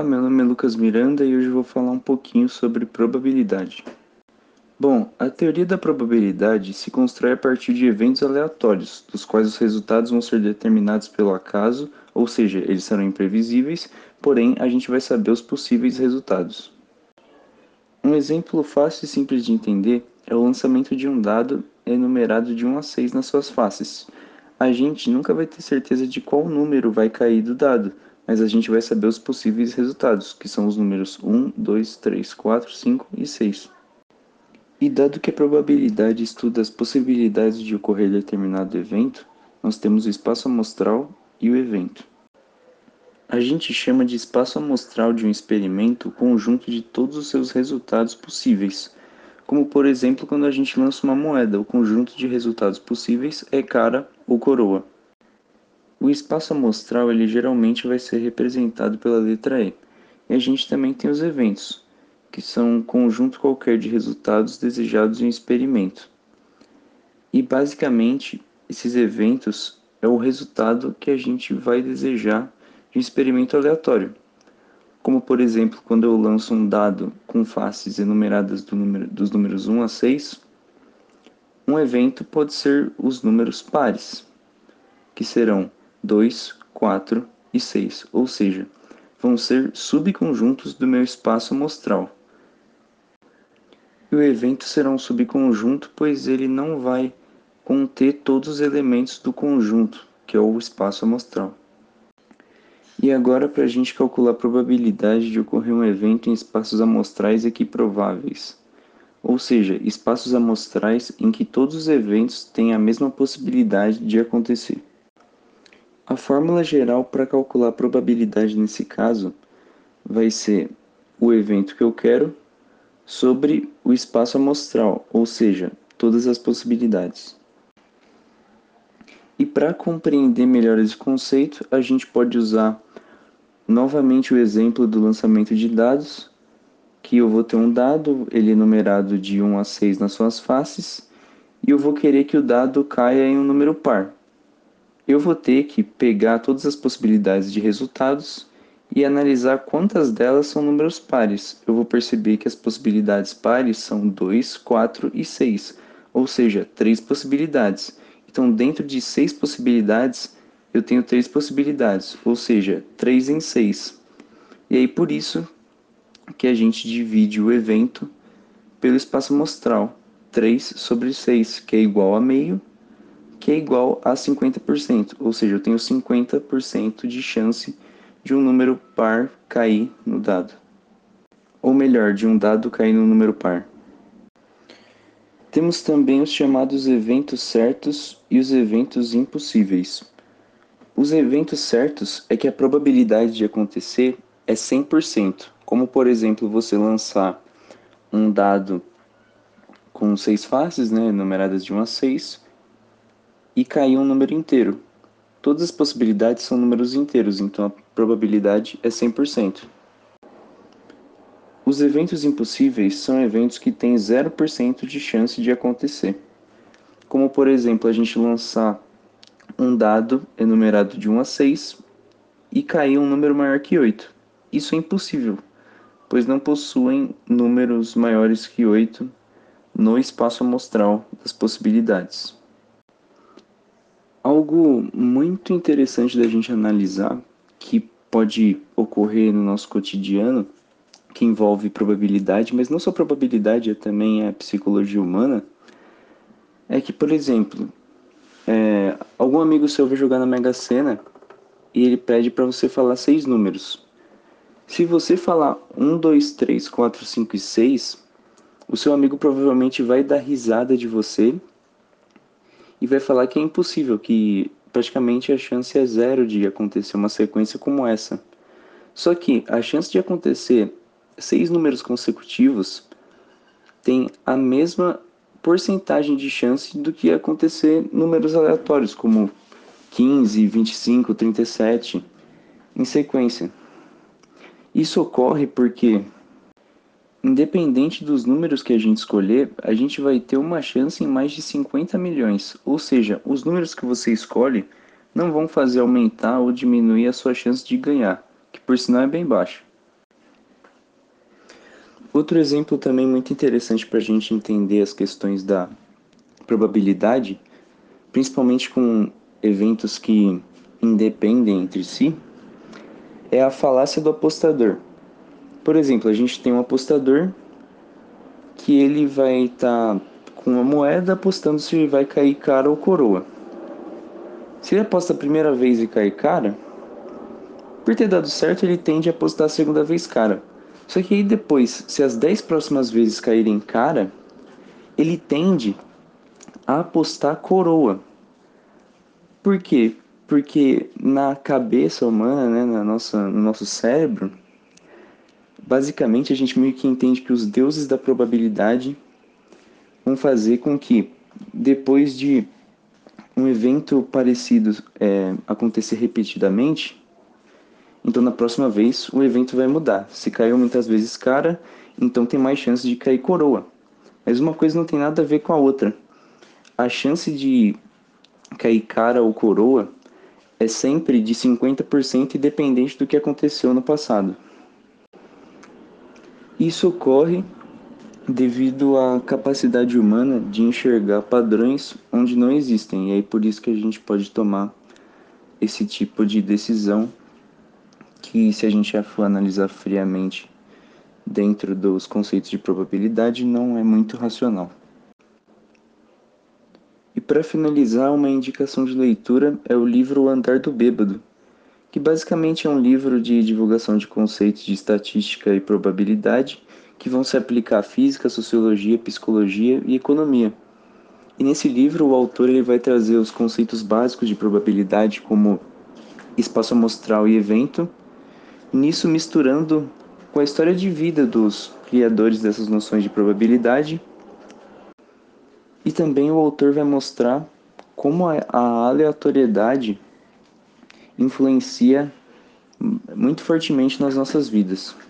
Olá, meu nome é Lucas Miranda e hoje vou falar um pouquinho sobre probabilidade. Bom, a teoria da probabilidade se constrói a partir de eventos aleatórios, dos quais os resultados vão ser determinados pelo acaso, ou seja, eles serão imprevisíveis, porém a gente vai saber os possíveis resultados. Um exemplo fácil e simples de entender é o lançamento de um dado enumerado de 1 a 6 nas suas faces. A gente nunca vai ter certeza de qual número vai cair do dado, mas a gente vai saber os possíveis resultados, que são os números 1, 2, 3, 4, 5 e 6. E dado que a probabilidade estuda as possibilidades de ocorrer determinado evento, nós temos o espaço amostral e o evento. A gente chama de espaço amostral de um experimento o conjunto de todos os seus resultados possíveis, como por exemplo quando a gente lança uma moeda, o conjunto de resultados possíveis é cara ou coroa. O espaço amostral ele geralmente vai ser representado pela letra E. E a gente também tem os eventos, que são um conjunto qualquer de resultados desejados em um experimento. E basicamente, esses eventos é o resultado que a gente vai desejar de um experimento aleatório. Como, por exemplo, quando eu lanço um dado com faces enumeradas do número, dos números 1 a 6, um evento pode ser os números pares, que serão 2, 4 e 6, ou seja, vão ser subconjuntos do meu espaço amostral. E o evento será um subconjunto, pois ele não vai conter todos os elementos do conjunto, que é o espaço amostral. E agora, para a gente calcular a probabilidade de ocorrer um evento em espaços amostrais equiprováveis, ou seja, espaços amostrais em que todos os eventos têm a mesma possibilidade de acontecer. A fórmula geral para calcular a probabilidade nesse caso vai ser o evento que eu quero sobre o espaço amostral, ou seja, todas as possibilidades. E para compreender melhor esse conceito, a gente pode usar novamente o exemplo do lançamento de dados, que eu vou ter um dado, ele é numerado de 1 a 6 nas suas faces, e eu vou querer que o dado caia em um número par eu vou ter que pegar todas as possibilidades de resultados e analisar quantas delas são números pares. Eu vou perceber que as possibilidades pares são 2, 4 e 6, ou seja, três possibilidades. Então, dentro de seis possibilidades, eu tenho três possibilidades, ou seja, 3 em 6. E aí, por isso que a gente divide o evento pelo espaço amostral, 3 sobre 6, que é igual a meio, que é igual a 50%, ou seja, eu tenho 50% de chance de um número par cair no dado. Ou melhor, de um dado cair no número par. Temos também os chamados eventos certos e os eventos impossíveis. Os eventos certos é que a probabilidade de acontecer é 100%, como por exemplo você lançar um dado com seis faces, né, numeradas de 1 a 6, e cair um número inteiro. Todas as possibilidades são números inteiros, então a probabilidade é 100%. Os eventos impossíveis são eventos que têm 0% de chance de acontecer. Como, por exemplo, a gente lançar um dado enumerado de 1 a 6 e cair um número maior que 8. Isso é impossível, pois não possuem números maiores que 8 no espaço amostral das possibilidades. Algo muito interessante da gente analisar, que pode ocorrer no nosso cotidiano, que envolve probabilidade, mas não só probabilidade, é também a psicologia humana, é que, por exemplo, é, algum amigo seu vai jogar na Mega Sena e ele pede para você falar seis números. Se você falar 1, 2, 3, 4, 5 e 6, o seu amigo provavelmente vai dar risada de você e vai falar que é impossível, que praticamente a chance é zero de acontecer uma sequência como essa. Só que a chance de acontecer seis números consecutivos tem a mesma porcentagem de chance do que acontecer números aleatórios, como 15, 25, 37, em sequência. Isso ocorre porque Independente dos números que a gente escolher, a gente vai ter uma chance em mais de 50 milhões. Ou seja, os números que você escolhe não vão fazer aumentar ou diminuir a sua chance de ganhar, que por sinal é bem baixa. Outro exemplo também muito interessante para a gente entender as questões da probabilidade, principalmente com eventos que independem entre si, é a falácia do apostador. Por exemplo, a gente tem um apostador que ele vai estar tá com uma moeda apostando se vai cair cara ou coroa. Se ele aposta a primeira vez e cai cara, por ter dado certo, ele tende a apostar a segunda vez cara. Só que aí depois, se as 10 próximas vezes caírem cara, ele tende a apostar coroa. Por quê? Porque na cabeça humana, né, na nossa, no nosso cérebro, basicamente a gente meio que entende que os deuses da probabilidade vão fazer com que, depois de um evento parecido é, acontecer repetidamente, então na próxima vez o evento vai mudar. Se caiu muitas vezes cara, então tem mais chance de cair coroa. Mas uma coisa não tem nada a ver com a outra. A chance de cair cara ou coroa é sempre de 50% independente do que aconteceu no passado. Isso ocorre devido à capacidade humana de enxergar padrões onde não existem. E aí por isso que a gente pode tomar esse tipo de decisão que se a gente for analisar friamente dentro dos conceitos de probabilidade não é muito racional. E para finalizar, uma indicação de leitura é o livro O Andar do Bêbado, que basicamente é um livro de divulgação de conceitos de estatística e probabilidade que vão se aplicar à física, sociologia, psicologia e economia. E nesse livro o autor ele vai trazer os conceitos básicos de probabilidade como espaço amostral e evento, nisso misturando com a história de vida dos criadores dessas noções de probabilidade. E também o autor vai mostrar como a aleatoriedade influencia muito fortemente nas nossas vidas.